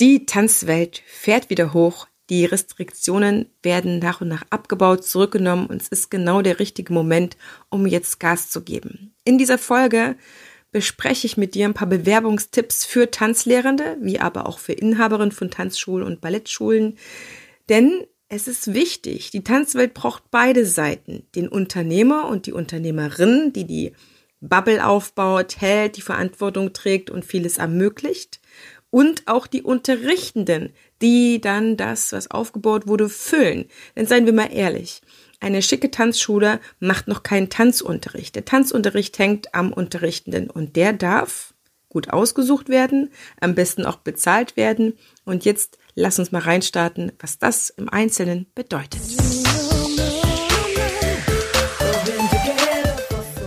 Die Tanzwelt fährt wieder hoch. Die Restriktionen werden nach und nach abgebaut, zurückgenommen und es ist genau der richtige Moment, um jetzt Gas zu geben. In dieser Folge bespreche ich mit dir ein paar Bewerbungstipps für Tanzlehrende, wie aber auch für Inhaberinnen von Tanzschulen und Ballettschulen. Denn es ist wichtig, die Tanzwelt braucht beide Seiten, den Unternehmer und die Unternehmerin, die die Bubble aufbaut, hält, die Verantwortung trägt und vieles ermöglicht und auch die Unterrichtenden, die dann das, was aufgebaut wurde, füllen. Denn seien wir mal ehrlich, eine schicke Tanzschule macht noch keinen Tanzunterricht. Der Tanzunterricht hängt am Unterrichtenden und der darf gut ausgesucht werden, am besten auch bezahlt werden. Und jetzt lass uns mal reinstarten, was das im Einzelnen bedeutet.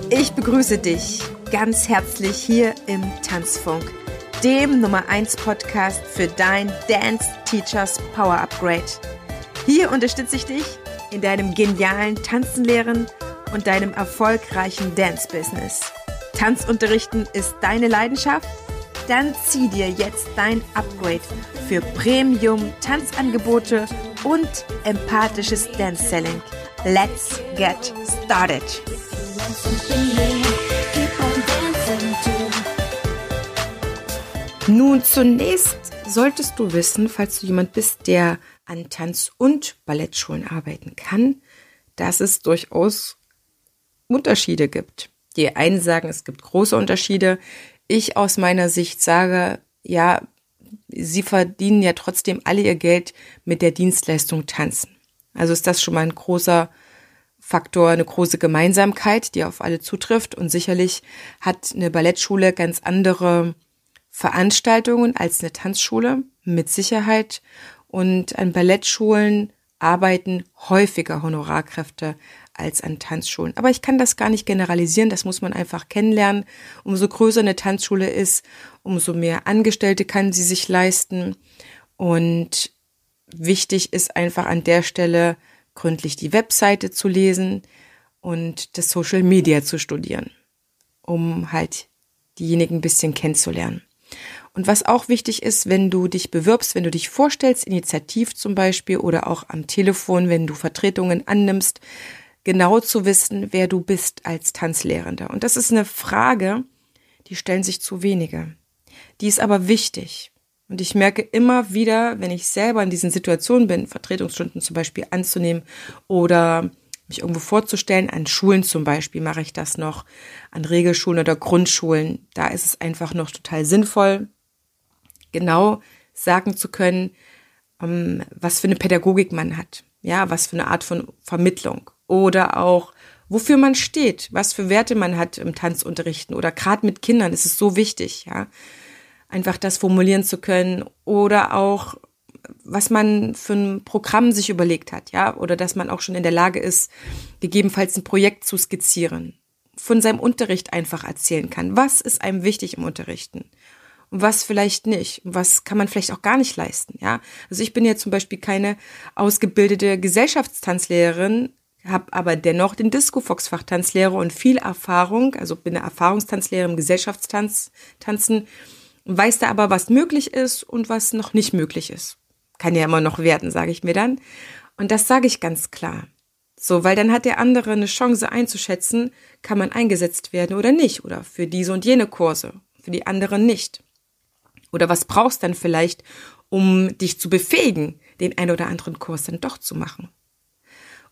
Ich begrüße dich ganz herzlich hier im Tanzfunk dem Nummer 1 Podcast für dein Dance Teachers Power Upgrade. Hier unterstütze ich dich in deinem genialen Tanzenlehren und deinem erfolgreichen Dance-Business. Tanzunterrichten ist deine Leidenschaft? Dann zieh dir jetzt dein Upgrade für Premium-Tanzangebote und empathisches Dance-Selling. Let's get started! Nun, zunächst solltest du wissen, falls du jemand bist, der an Tanz- und Ballettschulen arbeiten kann, dass es durchaus Unterschiede gibt. Die einen sagen, es gibt große Unterschiede. Ich aus meiner Sicht sage, ja, sie verdienen ja trotzdem alle ihr Geld mit der Dienstleistung Tanzen. Also ist das schon mal ein großer Faktor, eine große Gemeinsamkeit, die auf alle zutrifft. Und sicherlich hat eine Ballettschule ganz andere Veranstaltungen als eine Tanzschule, mit Sicherheit. Und an Ballettschulen arbeiten häufiger Honorarkräfte als an Tanzschulen. Aber ich kann das gar nicht generalisieren, das muss man einfach kennenlernen. Umso größer eine Tanzschule ist, umso mehr Angestellte kann sie sich leisten. Und wichtig ist einfach an der Stelle gründlich die Webseite zu lesen und das Social Media zu studieren, um halt diejenigen ein bisschen kennenzulernen. Und was auch wichtig ist, wenn du dich bewirbst, wenn du dich vorstellst, initiativ zum Beispiel oder auch am Telefon, wenn du Vertretungen annimmst, genau zu wissen, wer du bist als Tanzlehrender. Und das ist eine Frage, die stellen sich zu wenige. Die ist aber wichtig. Und ich merke immer wieder, wenn ich selber in diesen Situationen bin, Vertretungsstunden zum Beispiel anzunehmen oder mich irgendwo vorzustellen. An Schulen zum Beispiel mache ich das noch, an Regelschulen oder Grundschulen. Da ist es einfach noch total sinnvoll, genau sagen zu können, ähm, was für eine Pädagogik man hat, ja, was für eine Art von Vermittlung oder auch wofür man steht, was für Werte man hat im Tanzunterrichten oder gerade mit Kindern ist es so wichtig, ja, einfach das formulieren zu können oder auch was man für ein Programm sich überlegt hat, ja, oder dass man auch schon in der Lage ist, gegebenenfalls ein Projekt zu skizzieren, von seinem Unterricht einfach erzählen kann. Was ist einem wichtig im Unterrichten? Und was vielleicht nicht? Und was kann man vielleicht auch gar nicht leisten, ja? Also ich bin ja zum Beispiel keine ausgebildete Gesellschaftstanzlehrerin, habe aber dennoch den Disco-Fox-Fachtanzlehrer und viel Erfahrung, also bin eine Erfahrungstanzlehrerin im Gesellschaftstanzen, weiß da aber, was möglich ist und was noch nicht möglich ist kann ja immer noch werden, sage ich mir dann. Und das sage ich ganz klar. So, weil dann hat der andere eine Chance einzuschätzen, kann man eingesetzt werden oder nicht, oder für diese und jene Kurse, für die anderen nicht. Oder was brauchst dann vielleicht, um dich zu befähigen, den ein oder anderen Kurs dann doch zu machen?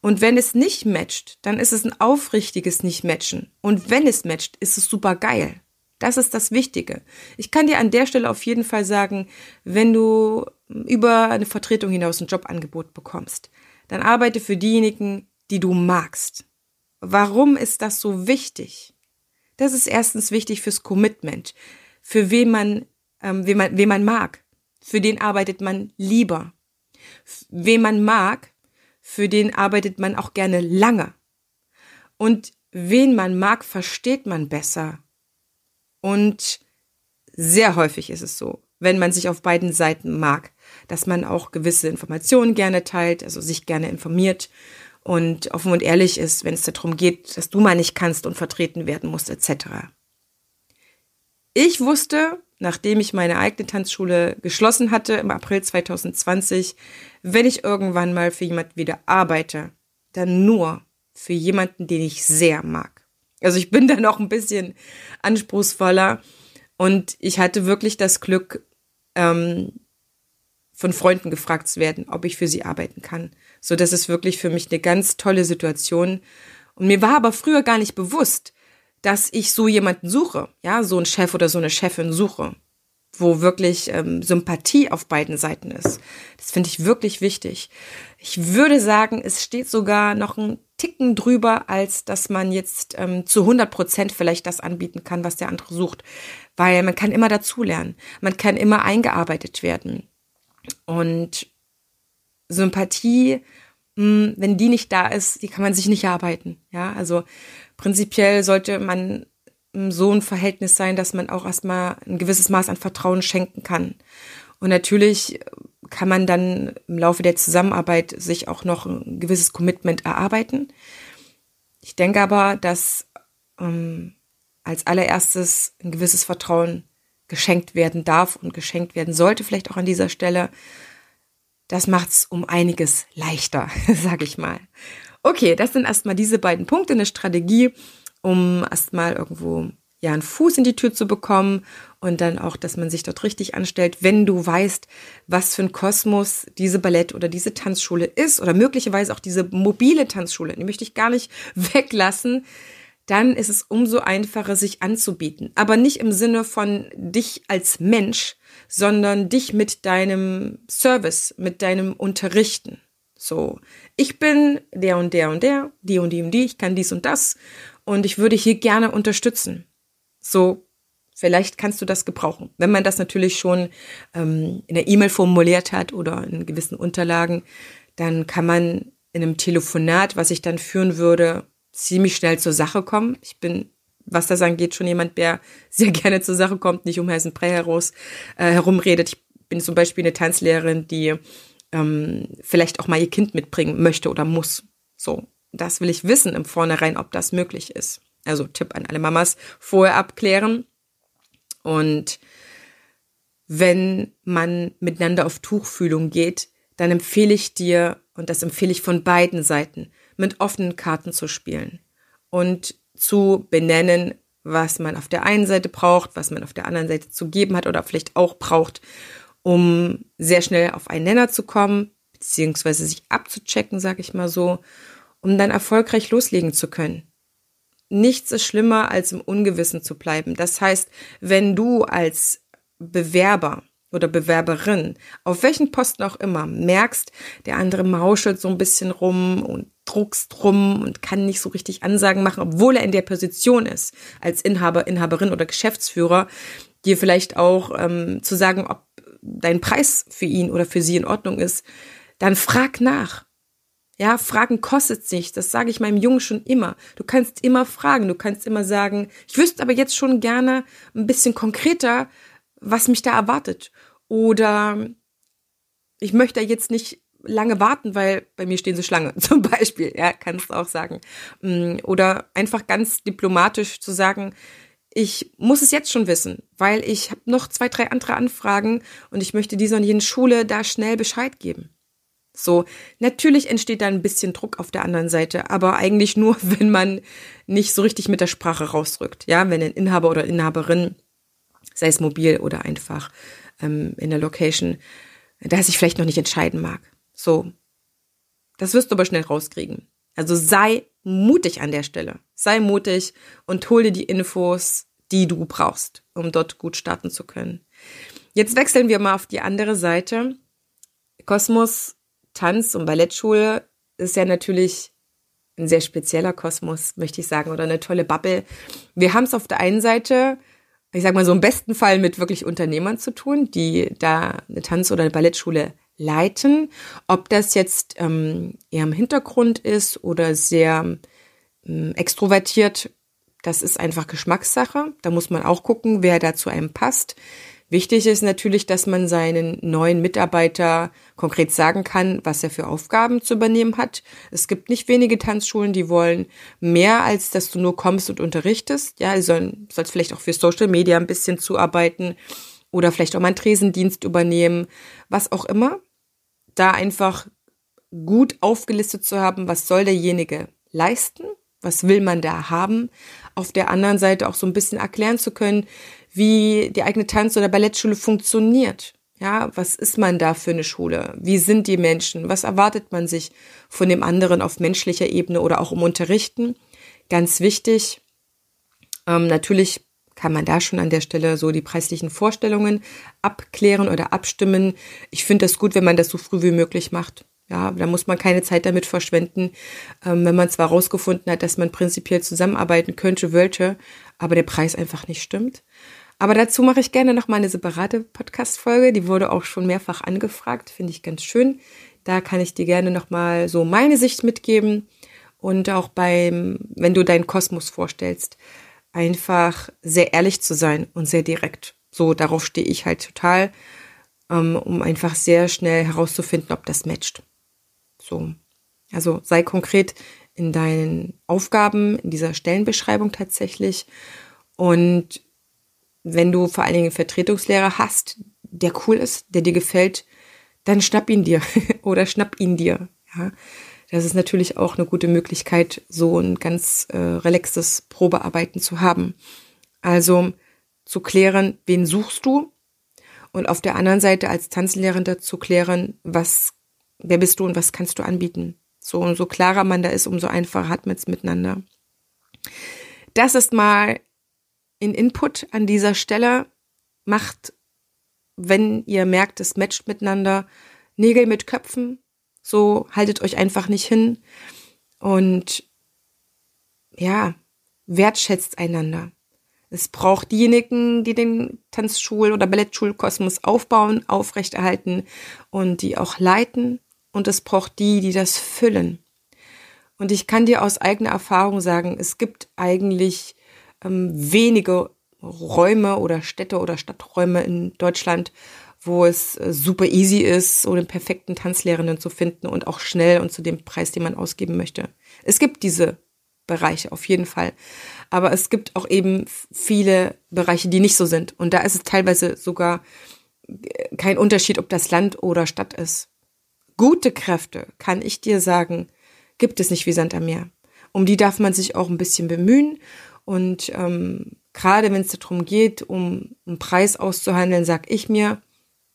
Und wenn es nicht matcht, dann ist es ein aufrichtiges Nicht-Matchen. Und wenn es matcht, ist es super geil. Das ist das Wichtige. Ich kann dir an der Stelle auf jeden Fall sagen, wenn du über eine Vertretung hinaus ein Jobangebot bekommst, dann arbeite für diejenigen, die du magst. Warum ist das so wichtig? Das ist erstens wichtig fürs Commitment, für wen man, ähm, wen man, wen man mag. Für den arbeitet man lieber. Wen man mag, für den arbeitet man auch gerne lange. Und wen man mag, versteht man besser und sehr häufig ist es so, wenn man sich auf beiden Seiten mag, dass man auch gewisse Informationen gerne teilt, also sich gerne informiert und offen und ehrlich ist, wenn es darum geht, dass du mal nicht kannst und vertreten werden musst, etc. Ich wusste nachdem ich meine eigene Tanzschule geschlossen hatte im April 2020, wenn ich irgendwann mal für jemanden wieder arbeite, dann nur für jemanden, den ich sehr mag. Also ich bin da noch ein bisschen anspruchsvoller und ich hatte wirklich das Glück, ähm, von Freunden gefragt zu werden, ob ich für sie arbeiten kann. So, das ist wirklich für mich eine ganz tolle Situation. Und mir war aber früher gar nicht bewusst, dass ich so jemanden suche, ja, so einen Chef oder so eine Chefin suche, wo wirklich ähm, Sympathie auf beiden Seiten ist. Das finde ich wirklich wichtig. Ich würde sagen, es steht sogar noch ein Ticken drüber, als dass man jetzt ähm, zu 100 Prozent vielleicht das anbieten kann, was der andere sucht. Weil man kann immer dazulernen. Man kann immer eingearbeitet werden. Und Sympathie, hm, wenn die nicht da ist, die kann man sich nicht erarbeiten. Ja, also prinzipiell sollte man so ein Verhältnis sein, dass man auch erstmal ein gewisses Maß an Vertrauen schenken kann. Und natürlich kann man dann im Laufe der Zusammenarbeit sich auch noch ein gewisses Commitment erarbeiten. Ich denke aber, dass ähm, als allererstes ein gewisses Vertrauen geschenkt werden darf und geschenkt werden sollte, vielleicht auch an dieser Stelle. Das macht's um einiges leichter, sage ich mal. Okay, das sind erstmal diese beiden Punkte, eine Strategie, um erstmal irgendwo ja einen Fuß in die Tür zu bekommen und dann auch, dass man sich dort richtig anstellt, wenn du weißt, was für ein Kosmos diese Ballett oder diese Tanzschule ist oder möglicherweise auch diese mobile Tanzschule, die möchte ich gar nicht weglassen, dann ist es umso einfacher, sich anzubieten. Aber nicht im Sinne von dich als Mensch, sondern dich mit deinem Service, mit deinem Unterrichten. So, ich bin der und der und der, die und die und die, ich kann dies und das und ich würde hier gerne unterstützen. So, vielleicht kannst du das gebrauchen. Wenn man das natürlich schon ähm, in der E-Mail formuliert hat oder in gewissen Unterlagen, dann kann man in einem Telefonat, was ich dann führen würde, ziemlich schnell zur Sache kommen. Ich bin, was das angeht, schon jemand, der sehr gerne zur Sache kommt, nicht um heißen Brei heraus äh, herumredet. Ich bin zum Beispiel eine Tanzlehrerin, die ähm, vielleicht auch mal ihr Kind mitbringen möchte oder muss. So, das will ich wissen im Vornherein, ob das möglich ist. Also Tipp an alle Mamas, vorher abklären. Und wenn man miteinander auf Tuchfühlung geht, dann empfehle ich dir, und das empfehle ich von beiden Seiten, mit offenen Karten zu spielen und zu benennen, was man auf der einen Seite braucht, was man auf der anderen Seite zu geben hat oder vielleicht auch braucht, um sehr schnell auf einen Nenner zu kommen, beziehungsweise sich abzuchecken, sag ich mal so, um dann erfolgreich loslegen zu können. Nichts ist schlimmer, als im Ungewissen zu bleiben. Das heißt, wenn du als Bewerber oder Bewerberin, auf welchen Posten auch immer, merkst, der andere mauschelt so ein bisschen rum und druckst rum und kann nicht so richtig Ansagen machen, obwohl er in der Position ist, als Inhaber, Inhaberin oder Geschäftsführer, dir vielleicht auch ähm, zu sagen, ob dein Preis für ihn oder für sie in Ordnung ist, dann frag nach. Ja, Fragen kostet sich. Das sage ich meinem Jungen schon immer. Du kannst immer fragen. Du kannst immer sagen, ich wüsste aber jetzt schon gerne ein bisschen konkreter, was mich da erwartet. Oder ich möchte jetzt nicht lange warten, weil bei mir stehen sie Schlange, zum Beispiel. Ja, kannst du auch sagen. Mm, oder einfach ganz diplomatisch zu sagen, ich muss es jetzt schon wissen, weil ich habe noch zwei, drei andere Anfragen und ich möchte dieser und jenen Schule da schnell Bescheid geben. So, natürlich entsteht da ein bisschen Druck auf der anderen Seite, aber eigentlich nur, wenn man nicht so richtig mit der Sprache rausrückt. Ja, wenn ein Inhaber oder Inhaberin, sei es mobil oder einfach ähm, in der Location, da sich vielleicht noch nicht entscheiden mag. So. Das wirst du aber schnell rauskriegen. Also sei mutig an der Stelle. Sei mutig und hol dir die Infos, die du brauchst, um dort gut starten zu können. Jetzt wechseln wir mal auf die andere Seite. Kosmos, Tanz und Ballettschule ist ja natürlich ein sehr spezieller Kosmos, möchte ich sagen, oder eine tolle Bubble. Wir haben es auf der einen Seite, ich sag mal so im besten Fall mit wirklich Unternehmern zu tun, die da eine Tanz- oder eine Ballettschule leiten. Ob das jetzt ähm, eher im Hintergrund ist oder sehr ähm, extrovertiert, das ist einfach Geschmackssache. Da muss man auch gucken, wer da zu einem passt. Wichtig ist natürlich, dass man seinen neuen Mitarbeiter konkret sagen kann, was er für Aufgaben zu übernehmen hat. Es gibt nicht wenige Tanzschulen, die wollen mehr, als dass du nur kommst und unterrichtest. Ja, du sollen, sollst vielleicht auch für Social Media ein bisschen zuarbeiten oder vielleicht auch mal einen Tresendienst übernehmen, was auch immer. Da einfach gut aufgelistet zu haben, was soll derjenige leisten, was will man da haben. Auf der anderen Seite auch so ein bisschen erklären zu können, wie die eigene Tanz- oder Ballettschule funktioniert. Ja, was ist man da für eine Schule? Wie sind die Menschen? Was erwartet man sich von dem anderen auf menschlicher Ebene oder auch im Unterrichten? Ganz wichtig. Ähm, natürlich kann man da schon an der Stelle so die preislichen Vorstellungen abklären oder abstimmen. Ich finde das gut, wenn man das so früh wie möglich macht. Ja, da muss man keine Zeit damit verschwenden, ähm, wenn man zwar herausgefunden hat, dass man prinzipiell zusammenarbeiten könnte, wollte, aber der Preis einfach nicht stimmt. Aber dazu mache ich gerne noch mal eine separate Podcast-Folge. Die wurde auch schon mehrfach angefragt. Finde ich ganz schön. Da kann ich dir gerne noch mal so meine Sicht mitgeben. Und auch beim, wenn du deinen Kosmos vorstellst, einfach sehr ehrlich zu sein und sehr direkt. So, darauf stehe ich halt total, ähm, um einfach sehr schnell herauszufinden, ob das matcht. So. Also sei konkret in deinen Aufgaben, in dieser Stellenbeschreibung tatsächlich und wenn du vor allen Dingen Vertretungslehrer hast, der cool ist, der dir gefällt, dann schnapp ihn dir oder schnapp ihn dir. Ja, das ist natürlich auch eine gute Möglichkeit, so ein ganz äh, relaxtes Probearbeiten zu haben. Also zu klären, wen suchst du? Und auf der anderen Seite als Tanzlehrender zu klären, was, wer bist du und was kannst du anbieten? So, umso klarer man da ist, umso einfacher hat man es miteinander. Das ist mal in Input an dieser Stelle. Macht, wenn ihr merkt, es matcht miteinander, Nägel mit Köpfen. So haltet euch einfach nicht hin. Und ja, wertschätzt einander. Es braucht diejenigen, die den Tanzschul- oder Ballettschulkosmos aufbauen, aufrechterhalten und die auch leiten. Und es braucht die, die das füllen. Und ich kann dir aus eigener Erfahrung sagen, es gibt eigentlich ähm, wenige Räume oder Städte oder Stadträume in Deutschland, wo es äh, super easy ist, so den perfekten Tanzlehrenden zu finden und auch schnell und zu dem Preis, den man ausgeben möchte. Es gibt diese Bereiche auf jeden Fall. Aber es gibt auch eben viele Bereiche, die nicht so sind. Und da ist es teilweise sogar äh, kein Unterschied, ob das Land oder Stadt ist. Gute Kräfte, kann ich dir sagen, gibt es nicht wie Sand am Meer. Um die darf man sich auch ein bisschen bemühen und ähm, gerade wenn es darum geht, um einen Preis auszuhandeln, sag ich mir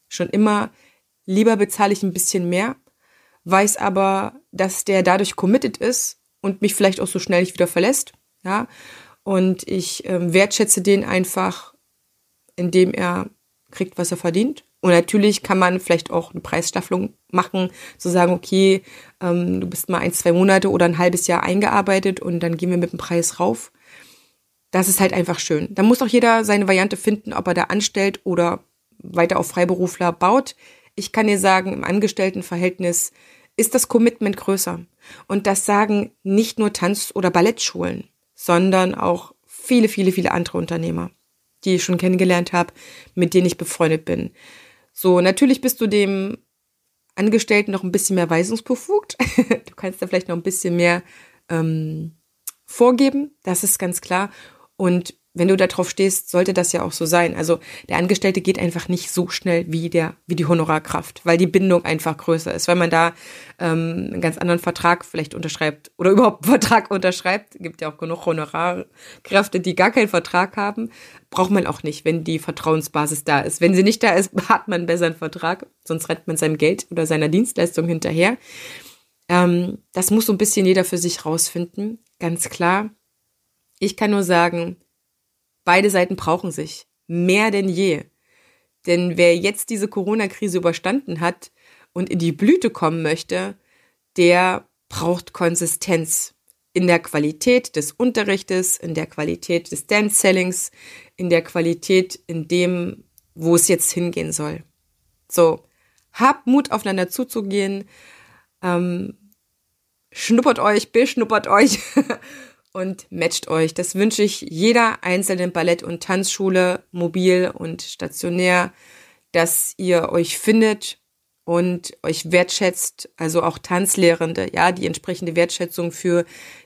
schon immer, lieber bezahle ich ein bisschen mehr, weiß aber, dass der dadurch committed ist und mich vielleicht auch so schnell nicht wieder verlässt, ja. Und ich ähm, wertschätze den einfach, indem er kriegt, was er verdient. Und natürlich kann man vielleicht auch eine Preisstaffelung machen, zu sagen, okay, ähm, du bist mal ein, zwei Monate oder ein halbes Jahr eingearbeitet und dann gehen wir mit dem Preis rauf das ist halt einfach schön. Da muss auch jeder seine Variante finden, ob er da anstellt oder weiter auf Freiberufler baut. Ich kann dir sagen, im Angestelltenverhältnis ist das Commitment größer. Und das sagen nicht nur Tanz- oder Ballettschulen, sondern auch viele, viele, viele andere Unternehmer, die ich schon kennengelernt habe, mit denen ich befreundet bin. So, natürlich bist du dem Angestellten noch ein bisschen mehr weisungsbefugt. du kannst da vielleicht noch ein bisschen mehr ähm, vorgeben, das ist ganz klar. Und wenn du darauf stehst, sollte das ja auch so sein. Also der Angestellte geht einfach nicht so schnell wie der wie die Honorarkraft, weil die Bindung einfach größer ist. Weil man da ähm, einen ganz anderen Vertrag vielleicht unterschreibt oder überhaupt einen Vertrag unterschreibt, gibt ja auch genug Honorarkräfte, die gar keinen Vertrag haben, braucht man auch nicht, wenn die Vertrauensbasis da ist. Wenn sie nicht da ist, hat man besser einen Vertrag, sonst rennt man seinem Geld oder seiner Dienstleistung hinterher. Ähm, das muss so ein bisschen jeder für sich rausfinden, ganz klar. Ich kann nur sagen, beide Seiten brauchen sich mehr denn je. Denn wer jetzt diese Corona-Krise überstanden hat und in die Blüte kommen möchte, der braucht Konsistenz in der Qualität des Unterrichtes, in der Qualität des Dance-Sellings, in der Qualität in dem, wo es jetzt hingehen soll. So, habt Mut, aufeinander zuzugehen, ähm, schnuppert euch, beschnuppert euch und matcht euch. Das wünsche ich jeder einzelnen Ballett- und Tanzschule, mobil und stationär, dass ihr euch findet und euch wertschätzt, also auch Tanzlehrende, ja, die entsprechende Wertschätzung für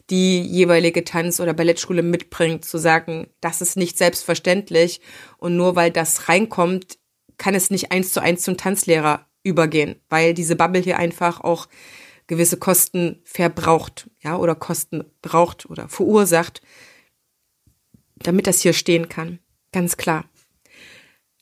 die jeweilige Tanz- oder Ballettschule mitbringt, zu sagen, das ist nicht selbstverständlich und nur weil das reinkommt, kann es nicht eins zu eins zum Tanzlehrer übergehen, weil diese Bubble hier einfach auch gewisse Kosten verbraucht, ja, oder Kosten braucht oder verursacht, damit das hier stehen kann. Ganz klar.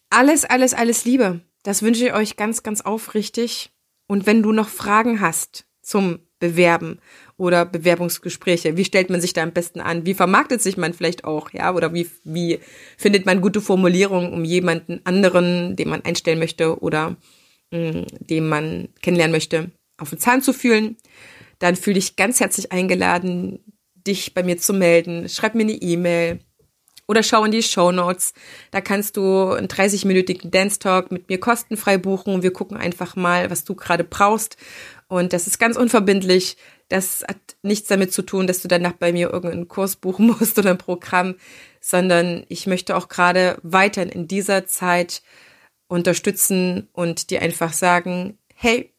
Alles, alles, alles Liebe. Das wünsche ich euch ganz, ganz aufrichtig. Und wenn du noch Fragen hast zum Bewerben oder Bewerbungsgespräche, wie stellt man sich da am besten an? Wie vermarktet sich man vielleicht auch, ja? Oder wie, wie findet man gute Formulierungen, um jemanden anderen, den man einstellen möchte oder mh, mm, den man kennenlernen möchte, auf den Zahn zu fühlen, dann fühle ich ganz herzlich eingeladen, dich bei mir zu melden. Schreib mir eine E-Mail oder schau in die Show Notes. Da kannst du einen 30-minütigen Dance Talk mit mir kostenfrei buchen wir gucken einfach mal, was du gerade brauchst. Und das ist ganz unverbindlich. Das hat nichts damit zu tun, dass du danach bei mir irgendeinen Kurs buchen musst oder ein Programm, sondern ich möchte auch gerade weiterhin in dieser Zeit unterstützen und dir einfach sagen, hey,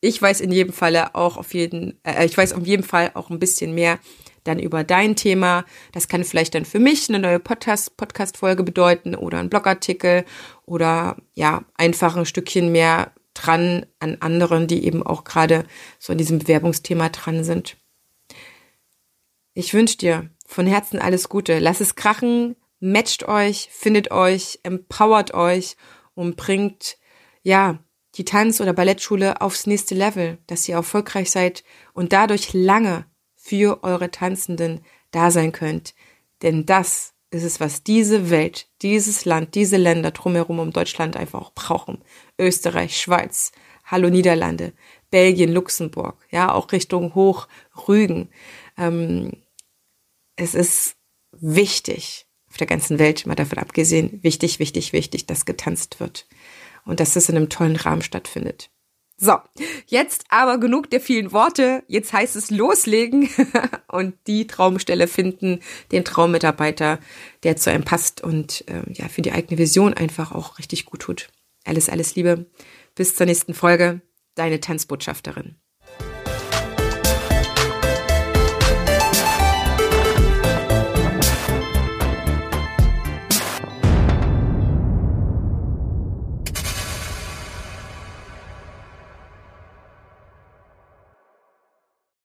ich weiß in jedem Falle auch auf jeden, äh, ich weiß auf jeden Fall auch ein bisschen mehr dann über dein Thema. Das kann vielleicht dann für mich eine neue Podcast, Podcast-Folge bedeuten oder ein Blogartikel oder ja, einfach ein Stückchen mehr dran an anderen, die eben auch gerade so an diesem Bewerbungsthema dran sind. Ich wünsche dir von Herzen alles Gute. Lass es krachen, matcht euch, findet euch, empowert euch und bringt, ja, die Tanz- oder Ballettschule aufs nächste Level, dass ihr erfolgreich seid und dadurch lange für eure Tanzenden da sein könnt. Denn das ist es, was diese Welt, dieses Land, diese Länder drumherum um Deutschland einfach auch brauchen. Österreich, Schweiz, Hallo Niederlande, Belgien, Luxemburg, ja, auch Richtung Hoch Rügen. Ähm, es ist wichtig, auf der ganzen Welt, mal davon abgesehen, wichtig, wichtig, wichtig, dass getanzt wird und dass es in einem tollen Rahmen stattfindet. So, jetzt aber genug der vielen Worte. Jetzt heißt es loslegen und die Traumstelle finden, den Traummitarbeiter, der zu einem passt und äh, ja für die eigene Vision einfach auch richtig gut tut. Alles, alles Liebe. Bis zur nächsten Folge. Deine Tanzbotschafterin.